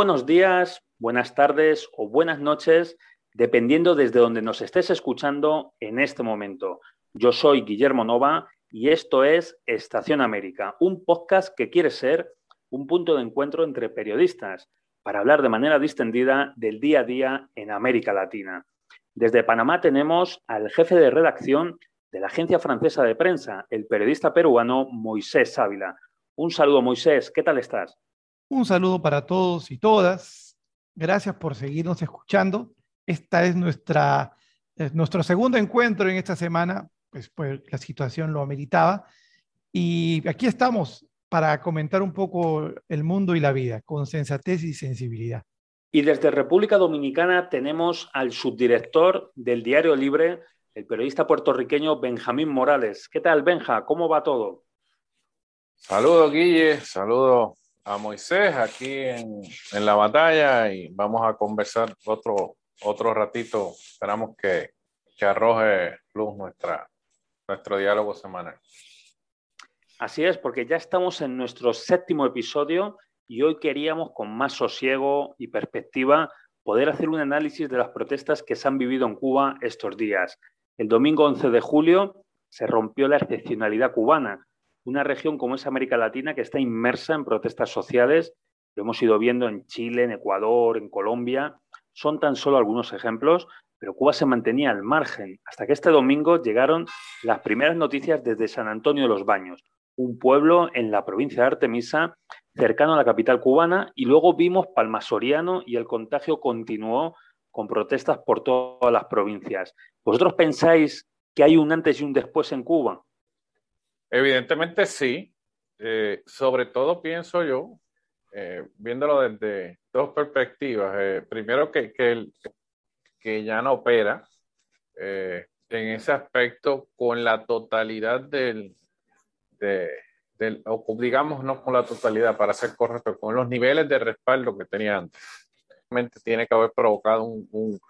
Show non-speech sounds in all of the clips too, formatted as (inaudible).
Buenos días, buenas tardes o buenas noches, dependiendo desde donde nos estés escuchando en este momento. Yo soy Guillermo Nova y esto es Estación América, un podcast que quiere ser un punto de encuentro entre periodistas para hablar de manera distendida del día a día en América Latina. Desde Panamá tenemos al jefe de redacción de la agencia francesa de prensa, el periodista peruano Moisés Ávila. Un saludo, Moisés, ¿qué tal estás? Un saludo para todos y todas. Gracias por seguirnos escuchando. Esta es nuestra, nuestro segundo encuentro en esta semana, pues, pues la situación lo ameritaba. Y aquí estamos para comentar un poco el mundo y la vida con sensatez y sensibilidad. Y desde República Dominicana tenemos al subdirector del Diario Libre, el periodista puertorriqueño Benjamín Morales. ¿Qué tal, Benja? ¿Cómo va todo? Saludos, Guille. Saludos a Moisés aquí en, en, la batalla y vamos a conversar otro, otro ratito. Esperamos que, que arroje luz nuestro diálogo semanal. Así es, porque ya estamos en nuestro séptimo episodio y hoy queríamos con más sosiego y perspectiva poder hacer un análisis de las protestas que se han vivido en Cuba estos días. El domingo 11 de julio se rompió la excepcionalidad cubana una región como es América Latina que está inmersa en protestas sociales, lo hemos ido viendo en Chile, en Ecuador, en Colombia, son tan solo algunos ejemplos, pero Cuba se mantenía al margen hasta que este domingo llegaron las primeras noticias desde San Antonio de los Baños, un pueblo en la provincia de Artemisa, cercano a la capital cubana, y luego vimos Palmasoriano y el contagio continuó con protestas por todas las provincias. ¿Vosotros pensáis que hay un antes y un después en Cuba? Evidentemente sí. Eh, sobre todo pienso yo, eh, viéndolo desde dos perspectivas. Eh, primero que, que, que, ya no opera en ese aspecto con la totalidad del, del, o digamos no con la totalidad, para ser correcto, con los niveles de respaldo que tenía antes. Tiene que haber provocado un,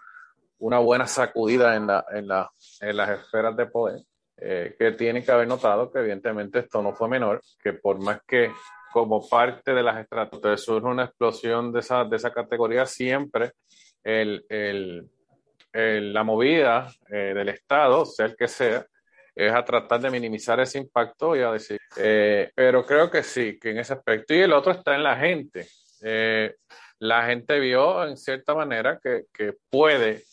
una buena sacudida en, la, en, la, en las esferas de poder eh, que tienen que haber notado que evidentemente esto no fue menor, que por más que como parte de las estrategias surge una explosión de esa, de esa categoría, siempre el, el, la movida eh, del Estado, sea el que sea, es a tratar de minimizar ese impacto y a decir, eh, pero creo que sí, que en ese aspecto. Y el otro está en la gente. la gente vio en cierta manera que, que puede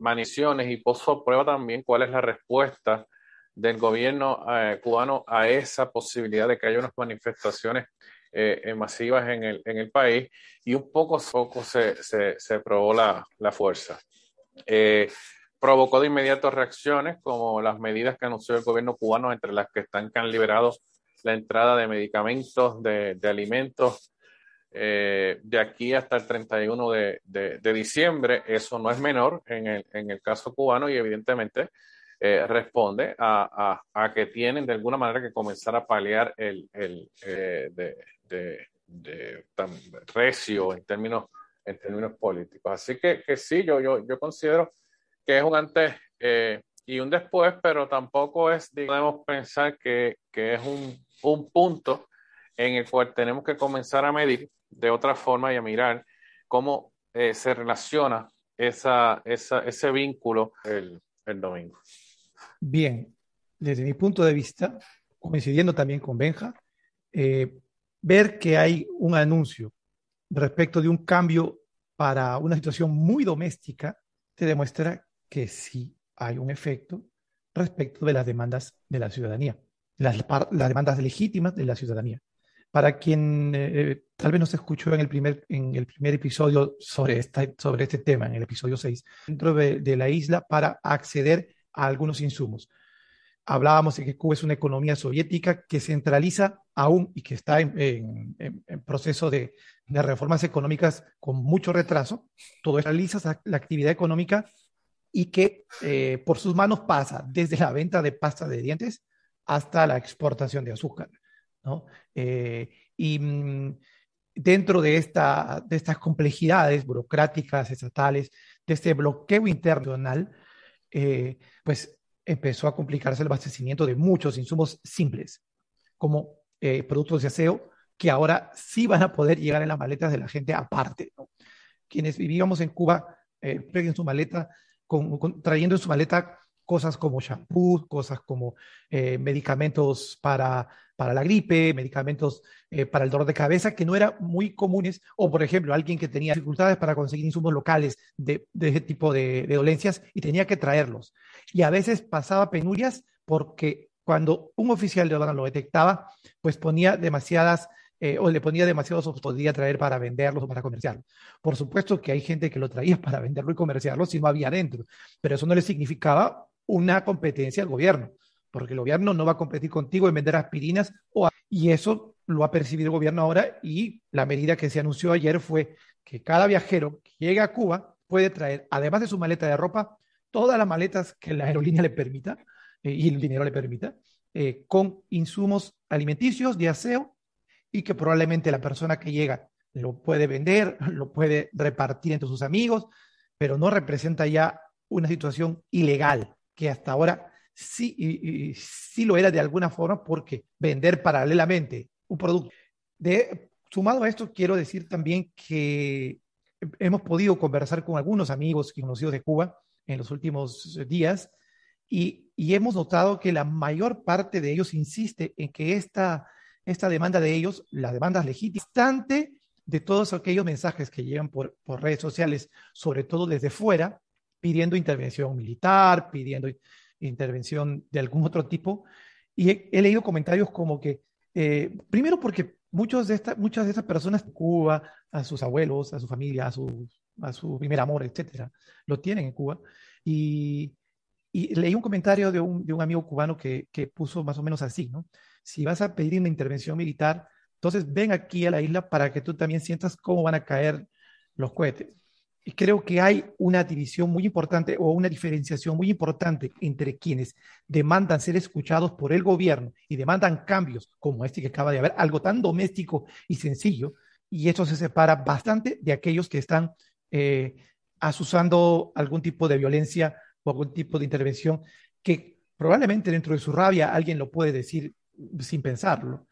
maniciones y puso prueba también cuál es la respuesta del gobierno eh, cubano a esa posibilidad de que haya unas manifestaciones eh, eh, masivas en el, en el, país y un poco a poco se, se, se probó la, la fuerza. provocó de inmediato reacciones como las medidas que anunció el gobierno cubano, entre las que están que han liberado la entrada de medicamentos, de, de alimentos, de aquí hasta el 31 de, de, de, diciembre. Eso no es menor en el, en el caso cubano y evidentemente eh, responde a, a, que tienen de alguna manera que comenzar a paliar el, el eh, de, de, recio en términos, en términos políticos. Así que, sí, yo, yo, yo considero que es un antes eh, y un después, pero tampoco es, podemos pensar que, es un, un punto en el cual tenemos que comenzar a medir de otra forma y a mirar cómo se relaciona esa, esa, ese vínculo el domingo. Bien, desde mi punto de vista, coincidiendo también con Benja, eh, ver que hay un anuncio respecto de un cambio para una situación muy doméstica te demuestra que sí hay un efecto respecto de las demandas de la ciudadanía, las, las demandas legítimas de la ciudadanía. Para quien eh, tal vez no se escuchó en el primer, en el primer episodio sobre, esta, sobre este tema, en el episodio 6, dentro de, de la isla para acceder a algunos insumos. Hablábamos de que Cuba es una economía soviética que centraliza aún y que está en, proceso de, reformas económicas con mucho retraso. Todo centraliza la actividad económica y que eh, por sus manos pasa desde la venta de pasta de dientes hasta la exportación de azúcar. Eh, y mm, dentro de, esta, de estas complejidades burocráticas, estatales, de este bloqueo internacional, eh, pues empezó a complicarse el abastecimiento de muchos insumos simples, como eh, productos de aseo, que ahora sí van a poder llegar en las maletas de la gente aparte. Quienes vivíamos en Cuba, eh, su maleta, trayendo en su maleta cosas como shampoo, cosas como eh, medicamentos para, para la gripe, medicamentos eh, para el dolor de cabeza, que no eran muy comunes, o por ejemplo, alguien que tenía dificultades para conseguir insumos locales de, de ese tipo de, de, dolencias y tenía que traerlos. Y a veces pasaba penurias porque cuando un oficial de aduana lo detectaba, pues ponía demasiadas eh, o le ponía demasiados podía traer para venderlos o para comerciarlos. Por supuesto que hay gente que lo traía (laughs) para venderlo y comerciarlo si no había dentro, pero eso no le significaba una competencia al gobierno, porque el gobierno no va a competir contigo en vender aspirinas y eso lo ha percibido el gobierno ahora y la medida que se anunció ayer fue que cada viajero que llegue a Cuba puede traer, además de su maleta de ropa, todas las maletas que la aerolínea le permita eh, y el dinero le permita, eh, con insumos alimenticios de aseo y que probablemente la persona que llega lo puede vender, (laughs) lo puede repartir entre sus amigos, pero no representa ya una situación ilegal, que hasta ahora sí, y, sí lo era de alguna forma porque vender paralelamente un producto. De, sumado a esto, quiero decir también que hemos podido conversar con algunos amigos y conocidos de Cuba en los últimos días y, hemos notado que la mayor parte de ellos insiste en que esta esta demanda de ellos, la demanda legítima, de todos aquellos mensajes que llegan por redes sociales, sobre todo desde fuera, pidiendo intervención militar, pidiendo intervención de algún otro tipo. Y he, leído comentarios como que, eh, primero porque muchos de esta, muchas de esas personas, Cuba, a sus abuelos, a su familia, a su, a su primer amor, etcétera, lo tienen en Cuba. Y, y leí un comentario de un, de un amigo cubano que, que, puso más o menos así, ¿no? si vas a pedir una intervención militar, entonces ven aquí a la isla para que tú también sientas cómo van a caer los cohetes. Y creo que hay una división muy importante o una diferenciación muy importante entre quienes demandan ser escuchados por el gobierno y demandan cambios como este que acaba de haber, algo tan doméstico y sencillo, y esto se separa bastante de aquellos que están eh, asusando algún tipo de violencia o algún tipo de intervención que probablemente dentro de su rabia alguien lo puede decir sin pensarlo.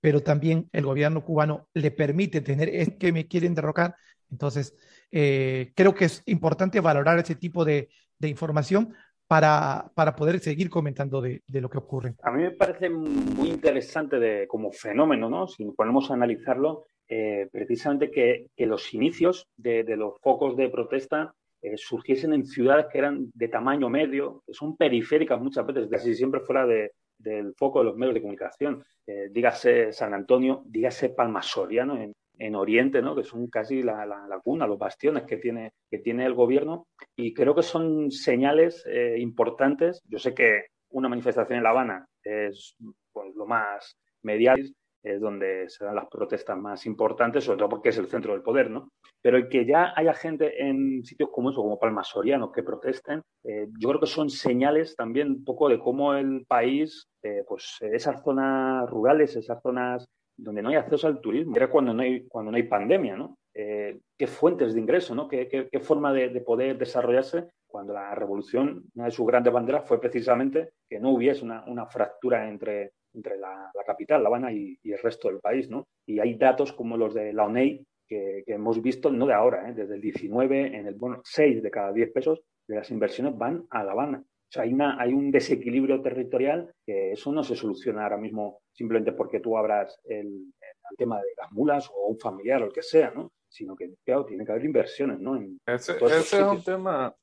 Pero también el gobierno cubano le permite tener es que me quieren derrocar. Entonces, eh, creo que es importante valorar ese tipo de, información para, para, poder seguir comentando de, lo que ocurre. A mí me parece muy interesante de, como fenómeno, ¿no? Si ponemos a analizarlo, eh, precisamente que, los inicios de, los focos de protesta eh, surgiesen en ciudades que eran de tamaño medio, que son periféricas muchas veces, casi siempre fuera de, del foco de los medios de comunicación. Eh, dígase San Antonio, dígase Palma Soriano en, en Oriente, ¿no? que son casi la, la, cuna, los bastiones que tiene, que tiene el gobierno. Y creo que son señales eh, importantes. Yo sé que una manifestación en La Habana es pues, lo más mediático, es donde se dan las protestas más importantes, sobre todo porque es el centro del poder, ¿no? Pero el que ya haya gente en sitios como eso, como Palma Soriano, que protesten, eh, yo creo que son señales también un poco de cómo el país, eh, pues esas zonas rurales, esas zonas donde no hay acceso al turismo, era cuando no hay, cuando no hay pandemia, ¿no? Eh, qué fuentes de ingreso, ¿no? Qué, qué, forma de, de, poder desarrollarse cuando la revolución, una de sus grandes banderas fue precisamente que no hubiese una, una fractura entre entre la, capital, La Habana, y, el resto del país, ¿no? Y hay datos como los de la ONEI que, hemos visto, no de ahora, ¿eh? desde el 19, en el, bueno, 6 de cada 10 pesos de las inversiones van a La Habana. O sea, hay, una, hay un desequilibrio territorial que eso no se soluciona ahora mismo simplemente porque tú abras el, tema de las mulas o un familiar o el que sea, ¿no? Sino que, claro, tiene que haber inversiones, ¿no? ese, es un tema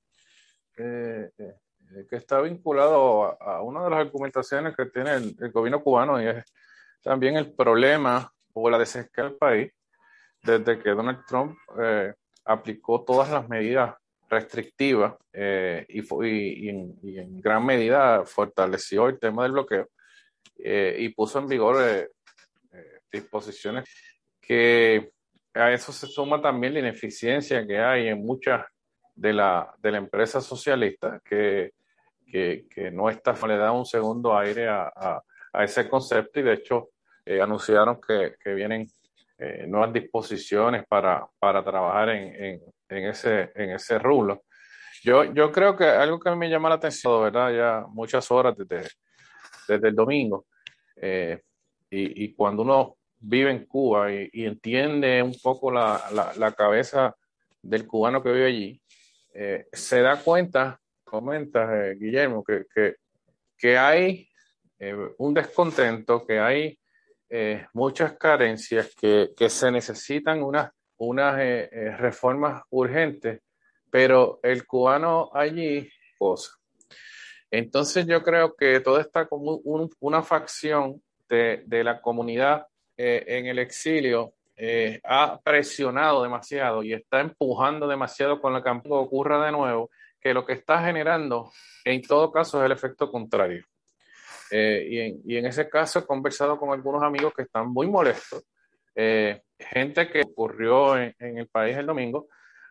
eh, eh, que está vinculado a, una de las argumentaciones que tiene el, gobierno cubano y es también el problema o la desescala del país desde que Donald Trump eh, aplicó todas las medidas restrictivas eh, y, en, gran medida fortaleció el tema del bloqueo y puso en vigor disposiciones que a eso se suma también la ineficiencia que hay en muchas de la, de la empresa socialista que que, no está, le da un segundo aire a, ese concepto y de hecho eh, anunciaron que, vienen eh, nuevas disposiciones para, para trabajar en, en, ese, en ese rublo. Yo, yo creo que algo que a mí me llama la atención, ¿verdad? Ya muchas horas desde, desde el domingo, eh, y, y, cuando uno vive en Cuba y, entiende un poco la, la, cabeza del cubano que vive allí, eh, se da cuenta, comenta eh, Guillermo, que, que, que hay un descontento, que hay muchas carencias, que, que, se necesitan unas, unas reformas urgentes, pero el cubano allí, cosa. Entonces yo creo que toda esta como una facción de, la comunidad eh, en el exilio eh, ha presionado demasiado y está empujando demasiado con la que ocurra de nuevo, que lo que está generando en todo caso es el efecto contrario. Eh, y, en, y, en, ese caso he conversado con algunos amigos que están muy molestos, gente que ocurrió en, en, el país el domingo,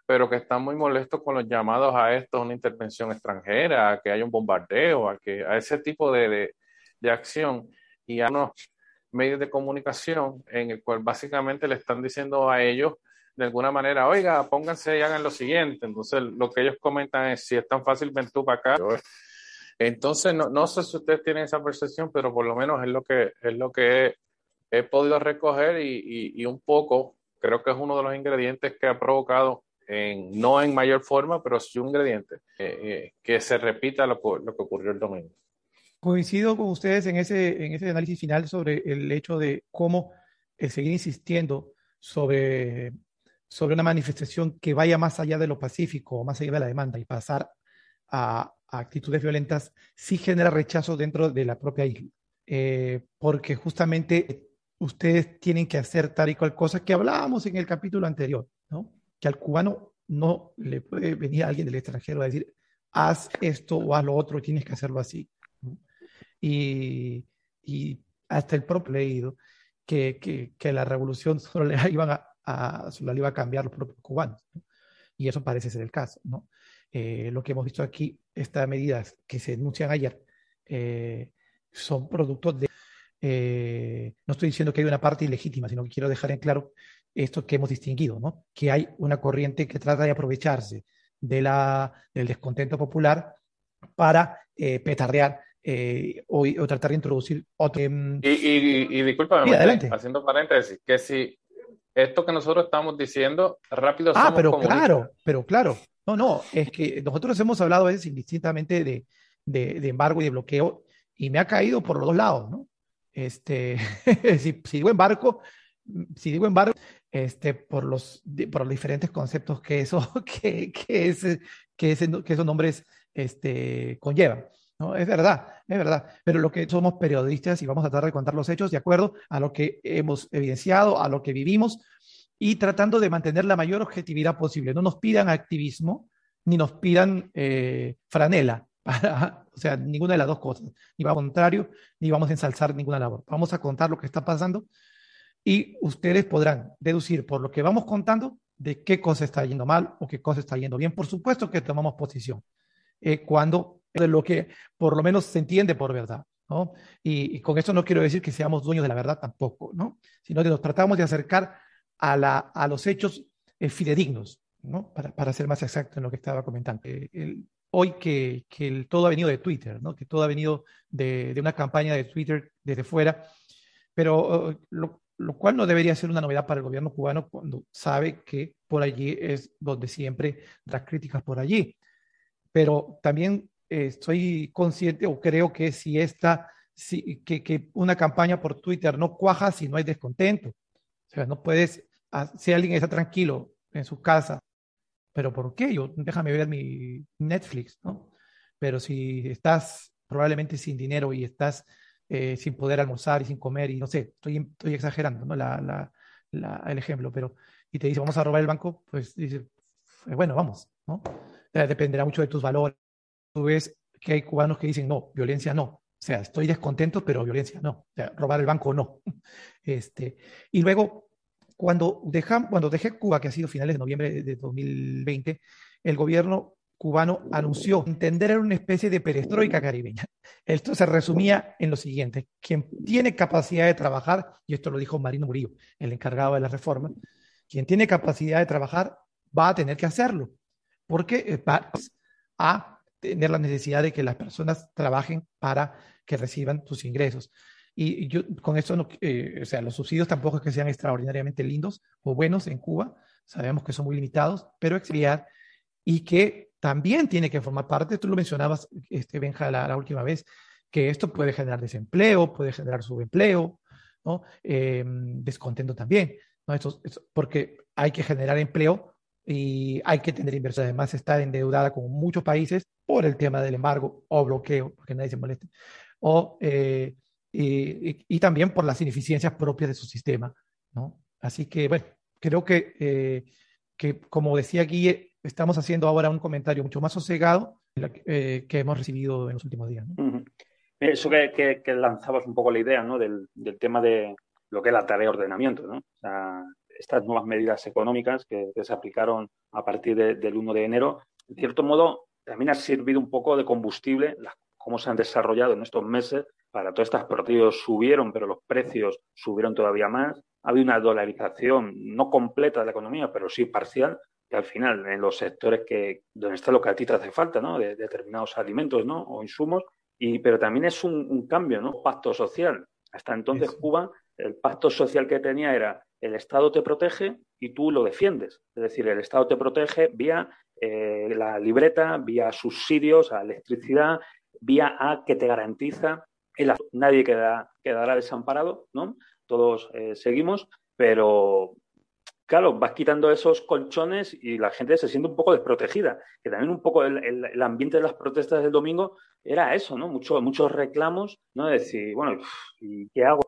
pero que están muy molestos con los llamados a esto, una intervención extranjera, a que haya un bombardeo, a, que, a ese tipo de, de, de acción y a unos medios de comunicación en el cual básicamente le están diciendo a ellos de alguna manera, oiga, pónganse y hagan lo siguiente. Entonces, lo que ellos comentan es, si es tan fácil, ven tú para acá. Entonces, no, no sé si ustedes tienen esa percepción, pero por lo menos es lo que, es lo que podido recoger y, y, un poco, creo que es uno de los ingredientes que ha provocado, en, no en mayor forma, pero sí un ingrediente, eh, eh, que se repita lo, lo que ocurrió el domingo. Coincido con ustedes en ese, en ese análisis final sobre el hecho de cómo el seguir insistiendo sobre, sobre una manifestación que vaya más allá de lo pacífico, más allá de la demanda y pasar a, actitudes violentas, sí genera rechazo dentro de la propia isla. Eh, porque justamente ustedes tienen que hacer tal y cual cosa que hablábamos en el capítulo anterior, ¿no? Que al cubano no le puede venir alguien del extranjero a decir, haz esto o haz lo otro, tienes que hacerlo así y, y hasta el propio leído que, que, que, la revolución (laughs) solo le iban a, a, solo le iba a cambiar los propios cubanos. ¿no? Y eso parece ser el caso. ¿no? Eh, lo que hemos visto aquí, estas medidas que se denuncian ayer, eh, son productos de... Eh, no estoy diciendo que hay una parte ilegítima, sino que quiero dejar en claro esto que hemos distinguido, ¿no? que hay una corriente que trata de aprovecharse de la, del descontento popular para eh, petardear eh, o, o, tratar de introducir otro. Y, y, y discúlpame, haciendo paréntesis, que si esto que nosotros estamos diciendo, rápido Ah, pero claro, pero claro. No, no, es que nosotros hemos hablado a veces indistintamente de, de, de, embargo y de bloqueo, y me ha caído por los dos lados, ¿no? Este, (laughs) si, si, digo embargo, si digo embargo, este, por, los, por los diferentes conceptos que, eso, (laughs) que, que, ese, que, ese, que esos nombres este, conllevan. ¿no? Es verdad, es verdad. Pero lo que somos periodistas y vamos a tratar de contar los hechos de acuerdo a lo que hemos evidenciado, a lo que vivimos y tratando de mantener la mayor objetividad posible. No nos pidan activismo ni nos pidan eh, franela. (laughs) Para, o sea, ninguna de las dos cosas. Ni vamos contrario, ni vamos a ensalzar ninguna labor. Vamos a contar lo que está pasando y ustedes podrán deducir por lo que vamos contando de qué cosa está yendo mal o qué cosa está yendo bien. Por supuesto que tomamos posición eh, cuando de lo que por lo menos se entiende por verdad. ¿no? Y, con esto no quiero decir que seamos dueños de la verdad tampoco, ¿no? sino que nos tratamos de acercar a, los hechos eh, fidedignos, ¿no? para, ser más exacto en lo que estaba comentando. Eh, hoy que, que todo ha venido de Twitter, ¿no? que todo ha venido de, de una campaña de Twitter desde fuera, pero uh, lo, lo cual no debería ser una novedad para el gobierno cubano cuando sabe que por allí es donde siempre las críticas por allí. Pero también estoy consciente o creo que si esta, si, que, que, una campaña por Twitter no cuaja si no hay descontento. O sea, no puedes, ah, si alguien está tranquilo en su casa, pero ¿por qué? Yo, déjame ver mi Netflix, ¿no? Pero si estás probablemente sin dinero y estás eh, sin poder almorzar y sin comer, y no sé, estoy, estoy exagerando, ¿no? La, la, el ejemplo, pero, y te dice, vamos a robar el banco, pues dice, bueno, vamos, ¿no? dependerá mucho de tus valores, tú ves que hay cubanos que dicen, no, violencia no. O sea, estoy descontento, pero violencia no. O sea, robar el banco no. (laughs) Este, y luego, cuando, cuando dejé Cuba, que ha sido finales de noviembre de 2020, el gobierno cubano anunció entender era una especie de perestroika caribeña. Esto se resumía en lo siguiente, quien tiene capacidad de trabajar, y esto lo dijo Marino Murillo, el encargado de la reforma, quien tiene capacidad de trabajar va a tener que hacerlo, porque va a tener la necesidad de que las personas trabajen para que reciban sus ingresos. Y yo con esto, no, o sea, los subsidios tampoco es que sean extraordinariamente lindos o buenos en Cuba, sabemos que son muy limitados, pero exiliar y que también tiene que formar parte, tú lo mencionabas, este, Benja, la, última vez, que esto puede generar desempleo, puede generar subempleo, ¿no? Em, descontento también, ¿no? Esto, porque hay que generar empleo y hay que tener inversión. Además, está endeudada con muchos países por el tema del embargo o bloqueo, porque nadie se moleste, o, eh, y, y, también por las ineficiencias propias de su sistema, ¿no? Así que, bueno, creo que, eh, que como decía Guille, estamos haciendo ahora un comentario mucho más sosegado eh, que hemos recibido en los últimos días. Eso que, lanzabas un poco la idea ¿no? del, tema de lo que es la tarea de ordenamiento. ¿no? estas nuevas medidas económicas que, se aplicaron a partir del 1 de enero, en cierto modo, también ha servido un poco de combustible, cómo se han desarrollado en estos meses. Para todas estas partidos subieron, pero los precios subieron todavía más. Ha habido una dolarización no completa de la economía, pero sí parcial, que al final en los sectores que donde está lo que a ti te hace falta, ¿no? De, determinados alimentos, ¿no? O insumos. Y, pero también es un, cambio, ¿no? Pacto social. Hasta entonces Cuba, el pacto social que tenía era el Estado te protege y tú lo defiendes. Es decir, el Estado te protege vía eh, la libreta, vía subsidios a electricidad, vía A que te garantiza nadie queda, quedará desamparado, ¿no? Todos eh, seguimos, pero claro, vas quitando esos colchones y la gente se siente un poco desprotegida. Que también un poco el, ambiente de las protestas del domingo era eso, ¿no? Mucho, muchos reclamos, ¿no? De decir, bueno, ¿y qué hago?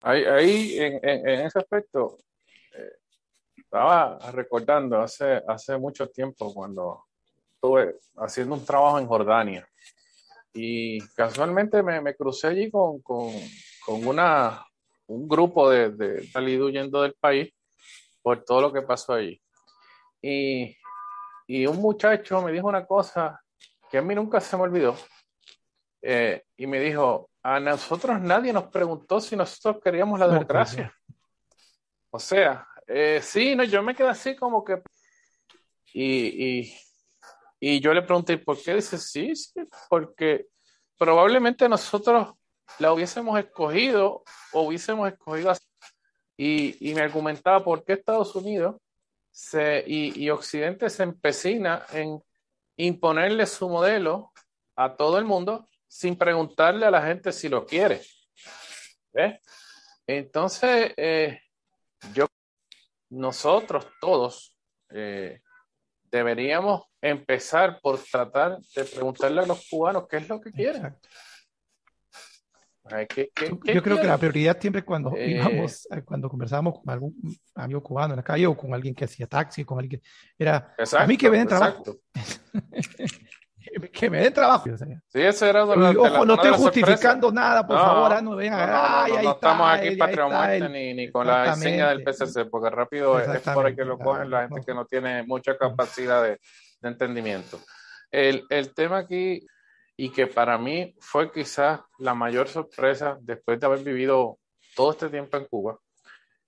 Ahí, en, ese aspecto, eh, estaba recordando hace, hace mucho tiempo cuando estuve haciendo un trabajo en Jordania y casualmente me, crucé allí con, una, un grupo de, de salido huyendo del país por todo lo que pasó allí. Y, y un muchacho me dijo una cosa que a mí nunca se me olvidó. Eh, y me dijo, a nosotros nadie nos preguntó si nosotros queríamos la democracia. O sea, eh, sí, no, yo me quedé así como que... Y, y, y yo le pregunté, ¿por qué? Dice, sí, porque probablemente nosotros la hubiésemos escogido o hubiésemos escogido así y, me argumentaba por qué Estados Unidos se, y, Occidente se empecina en imponerle su modelo a todo el mundo sin preguntarle a la gente si lo quiere. Entonces, eh, yo, nosotros todos eh, deberíamos empezar por tratar de preguntarle a los cubanos qué es lo que quieren. Yo creo que la prioridad siempre cuando eh, íbamos, eh, cuando conversábamos con algún amigo cubano en la calle o con alguien que hacía taxi, con alguien que era a mí que me den trabajo. (laughs) (laughs) que me den trabajo. sí, ese era Ojo, no estoy justificando nada, por favor, ah, no vengan. No, no, estamos aquí para ni, ni con la enseña del PCC, porque rápido es por ahí que lo cogen la gente que no tiene mucha capacidad de, de entendimiento. El, el tema aquí y que para mí fue quizás la mayor sorpresa después de haber vivido todo este tiempo en Cuba,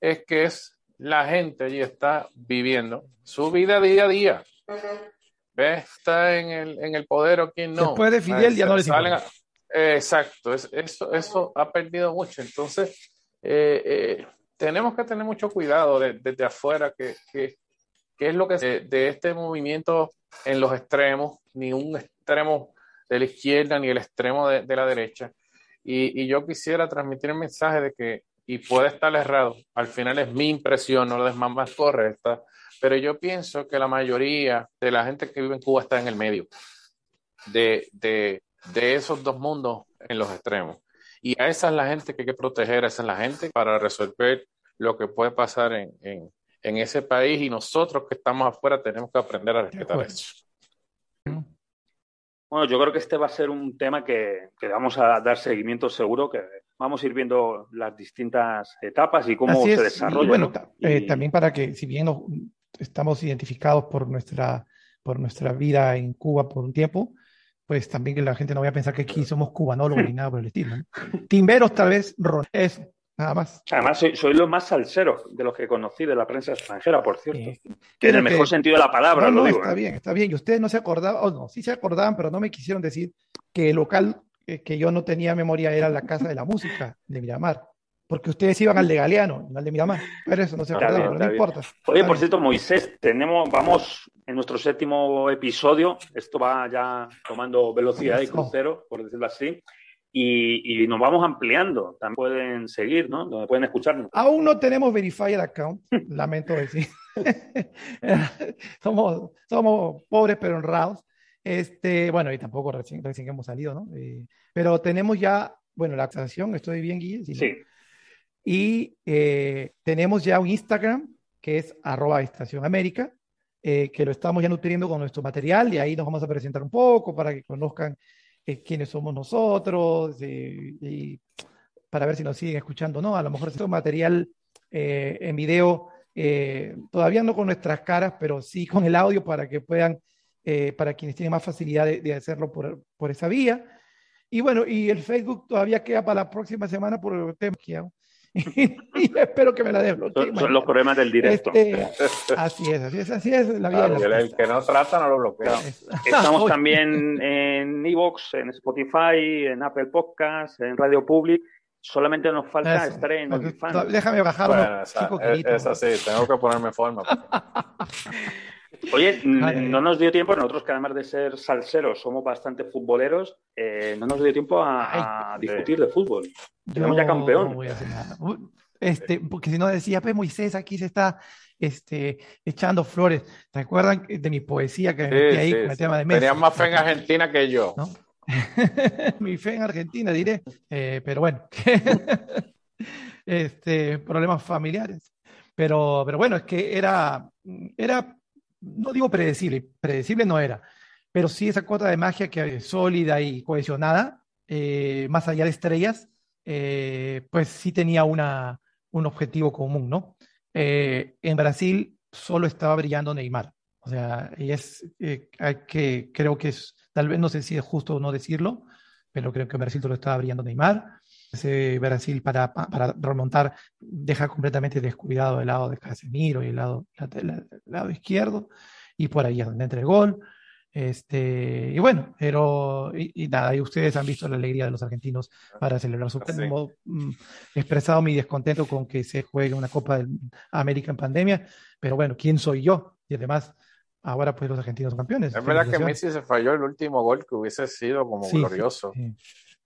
es que es la gente allí está viviendo su vida día a día. Está en el, en el poder o quien no. Después de Fidel ya no les Exacto, eso, eso ha perdido mucho. Entonces, eh, eh, tenemos que tener mucho cuidado desde afuera, que, que, es lo que de, de este movimiento en los extremos, ni un extremo de la izquierda ni el extremo de, la derecha. Y, yo quisiera transmitir el mensaje de que, y puede estar errado, al final es mi impresión, no la es más, correcta, pero yo pienso que la mayoría de la gente que vive en Cuba está en el medio de, de, de esos dos mundos en los extremos. Y a esa es la gente que hay que proteger, a esa es la gente para resolver lo que puede pasar en, en, en ese país y nosotros que estamos afuera tenemos que aprender a respetar eso. Bueno, yo creo que este va a ser un tema que, vamos a dar seguimiento seguro, que vamos a ir viendo las distintas etapas y cómo se desarrolla. bueno, eh, también para que, si bien estamos identificados por nuestra, por nuestra vida en Cuba por un tiempo, pues también que la gente no vaya a pensar que aquí somos cubanólogos ni nada por el estilo. (laughs) Timberos tal vez, Ron, eso. Nada más. Además, soy, soy lo más salsero de los que conocí de la prensa extranjera, por cierto. que en el mejor sentido de la palabra, no, lo Está ¿eh? bien, está bien. Y ustedes no se acordaban, o no, sí se acordaban, pero no me quisieron decir que el local que yo no tenía memoria era la Casa de la Música de Miramar, porque ustedes iban al de Galeano, no al de Miramar, pero eso no se acuerda, pero no bien. importa. Oye, por cierto, Moisés, tenemos, vamos en nuestro séptimo episodio. Esto va ya tomando velocidad y crucero, por decirlo así. Y, y nos vamos ampliando. También pueden seguir, ¿no? Donde pueden escucharnos. Aún no tenemos verified account, (laughs) lamento decir. (laughs) somos, somos pobres pero honrados. Este, bueno, y tampoco recién, recién hemos salido, ¿no? Eh, pero tenemos ya, bueno, la acción, estoy bien, Guille. Sí, ¿no? Y eh, tenemos ya un Instagram que es arroba Estación América, eh, que lo estamos ya nutriendo con nuestro material y ahí nos vamos a presentar un poco para que conozcan eh, quiénes somos nosotros eh, y para ver si nos siguen escuchando o no. A lo mejor es material eh, en video, eh, todavía no con nuestras caras, pero sí con el audio para que puedan, para quienes tienen más facilidad de, de hacerlo por, por esa vía. Y bueno, y el Facebook todavía queda para la próxima semana por el tema que hago. (laughs) y espero que me la desbloqueen. Son, son los problemas del directo. Este, así es, así es, así es la vida. Claro, de el, que no trata no lo bloquea. Estamos (laughs) también en Evox, en Spotify, en Apple Podcasts, en Radio Public. Solamente nos falta eso. estar en OnlyFans. Déjame bajar Bueno, unos esa, es, kilitos. es así, tengo que ponerme en forma. (laughs) Oye, (laughs) Ay. no nos dio tiempo, nosotros que además de ser salseros somos bastante futboleros, eh, no nos dio tiempo a, a discutir de fútbol. Tenemos ya campeón. no voy a hacer nada. Este, porque si no decía, pues Moisés aquí se está este, echando flores. ¿Te acuerdan de mi poesía que me metí Sí, ahí sí, con el sí. tema de Messi? Tenías más fe en Argentina que yo. ¿no? (laughs) Mi fe en Argentina, diré. Eh, pero bueno, (laughs) este, problemas familiares. Pero, pero bueno, es que era, era, no digo predecible, predecible no era, pero sí esa cuota de magia que es sólida y cohesionada, eh, más allá de estrellas, eh, pues sí tenía una, un objetivo común, ¿no? Eh, en Brasil solo estaba brillando Neymar. O sea, y es eh, hay que, creo que es, tal vez no sé si es justo o no decirlo, pero creo que en Brasil solo estaba brillando Neymar. Ese Brasil para, pa- para remontar deja completamente descuidado el lado de Casemiro y el lado, la- la- el lado izquierdo, y por ahí es donde entra el gol. Este, y bueno, pero y, y nada, y ustedes han visto la alegría de los argentinos para celebrar su Sí. hemos mm, expresado mi descontento con que se juegue una Copa de América en pandemia, pero bueno, ¿quién soy yo? Y además, ahora pues los argentinos son campeones. Es verdad que. Messi se falló el último gol que hubiese sido como Sí, sí, glorioso. sí.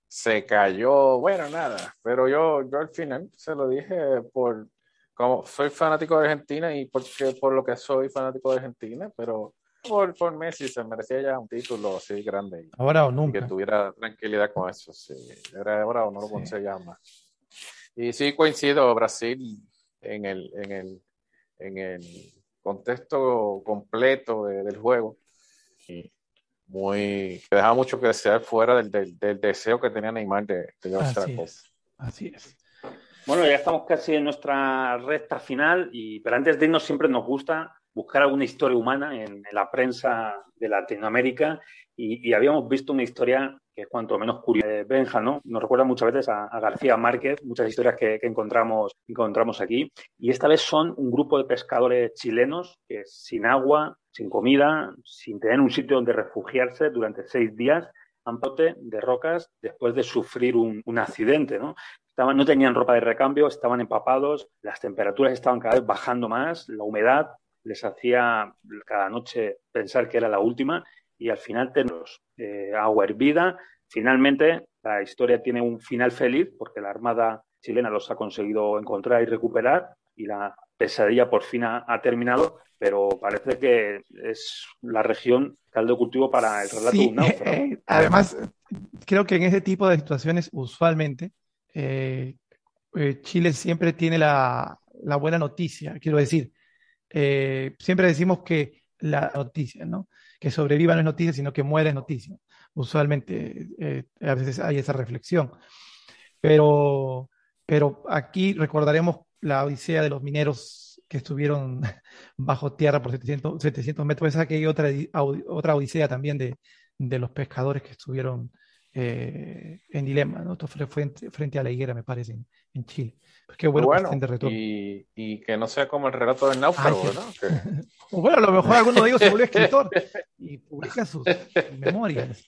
Se cayó, bueno, nada. Pero yo, yo al final se lo dije por, como soy fanático de Argentina y porque por lo que soy fanático de Argentina, pero por, por Messi se merecía ya un título así grande Ahora o y que nunca. tuviera tranquilidad con eso. Sí, era ahora o no lo conseguía más. Y sí coincido, Brasil en el, en el, en el contexto completo de- del juego. Muy, que dejaba mucho que desear fuera del, del, del deseo que tenía Neymar de, de llevarse Así la copa. es. Así es. Bueno, ya estamos casi en nuestra recta final, y, pero antes de irnos siempre nos gusta buscar alguna historia humana en, en la prensa de Latinoamérica y, y habíamos visto una historia que es cuanto menos curiosa de Benja, ¿no? Nos recuerda muchas veces a, García Márquez, muchas historias que, encontramos, encontramos aquí. Y esta vez son un grupo de pescadores chilenos que sin agua, sin comida, sin tener un sitio donde refugiarse durante seis días, han de rocas después de sufrir un, un accidente, ¿no? Estaban, no tenían ropa de recambio, estaban empapados, las temperaturas estaban cada vez bajando más, la humedad les hacía cada noche pensar que era la última y al final tenemos eh, agua hervida. Finalmente, la historia tiene un final feliz porque la Armada chilena los ha conseguido encontrar y recuperar y la pesadilla por fin ha, ha terminado, pero parece que es la región caldo cultivo para el relato de Sí, un náufrago. eh, además, creo que en ese tipo de situaciones, usualmente, eh, eh, Chile siempre tiene la, la buena noticia. Quiero decir, eh, siempre decimos que la noticia, ¿no? Que sobreviva no es noticia, sino que muere es noticia. Usualmente, eh, a veces hay esa reflexión. Pero, pero aquí recordaremos la odisea de los mineros que estuvieron (laughs) bajo tierra por 700, 700 metros. Esa que hay otra, otra odisea también de, de los pescadores que estuvieron eh, en dilema, ¿no? Esto fue frente, frente a la higuera, me parece, en Chile. Pues qué bueno, que Bueno, de retorno. y, y que no sea como el relato del náufrago, Ay, ¿no? (laughs) Que- bueno, a lo mejor alguno de ellos se volvió (laughs) escritor y publica sus (laughs) memorias.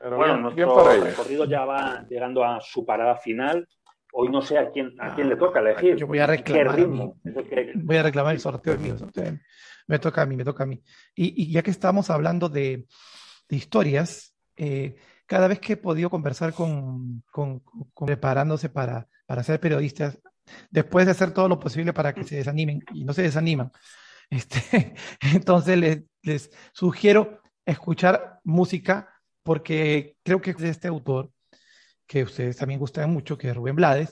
bueno, nuestro recorrido ya va llegando a su parada final. Hoy no sé a quién, a quién le toca elegir. Yo voy a reclamar. Voy a reclamar el sorteo mío. Me toca a mí, me toca a mí. Y, ya que estamos hablando de, historias, eh, cada vez que he podido conversar con, preparándose para, para ser periodistas, después de hacer todo lo posible para que se desanimen y no se desaniman, (laughs) este, entonces les, les sugiero escuchar música porque creo que es este autor que ustedes también gustan mucho, que es Rubén Blades,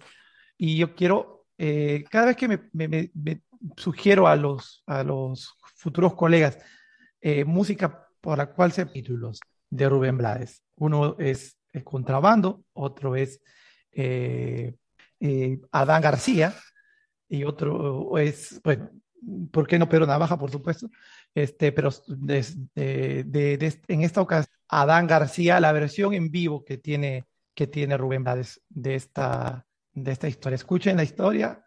y yo quiero, eh, cada vez que me, sugiero a los, a los futuros colegas eh, música por la cual se títulos de Rubén Blades. Uno es el contrabando, otro es eh, Adán García, y otro es, bueno, ¿por qué no Pedro Navaja, por supuesto? Este, pero de, en esta ocasión, Adán García, la versión en vivo que tiene que tiene Rubén Blades de esta, de esta historia. Escuchen la historia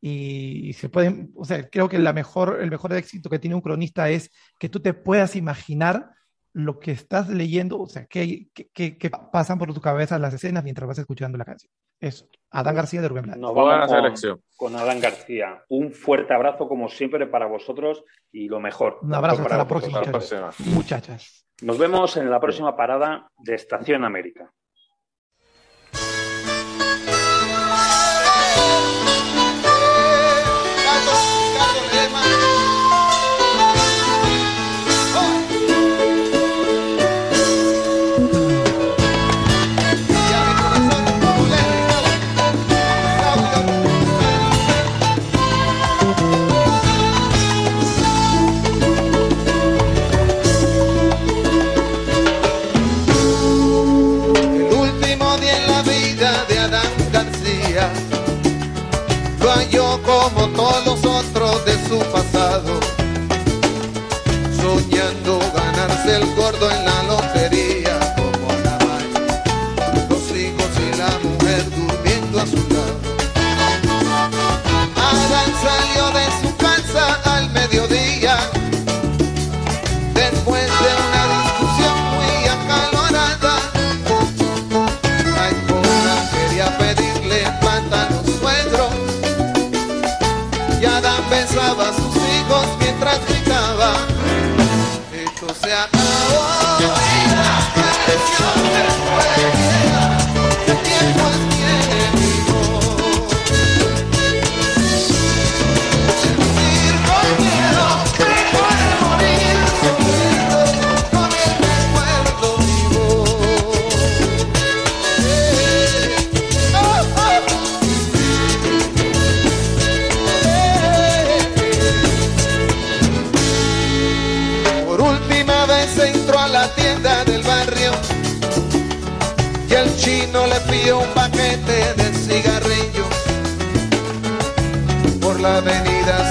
y, se pueden, o sea, creo que la mejor, el mejor éxito que tiene un cronista es que tú te puedas imaginar lo que estás leyendo, o sea, que, que, pasan por tu cabeza las escenas mientras vas escuchando la canción. Eso, Adán García de Rubén Blades. Nos vamos con, selección. con Adán García. Un fuerte abrazo, como siempre, para vosotros y lo mejor. Un abrazo, hasta la próxima, muchachas. Nos vemos en la próxima parada de Estación América. Gritaba, la avenida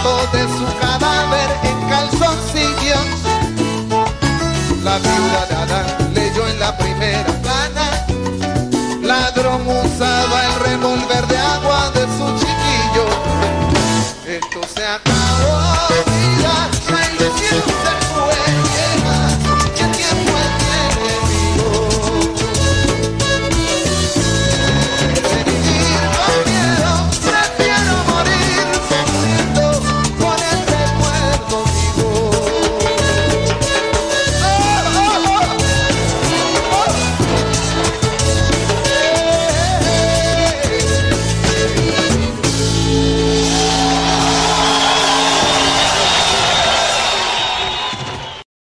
de su cadáver en calzoncillos. La viuda de Adán leyó en la primera plana, ladrón usaba el revólver de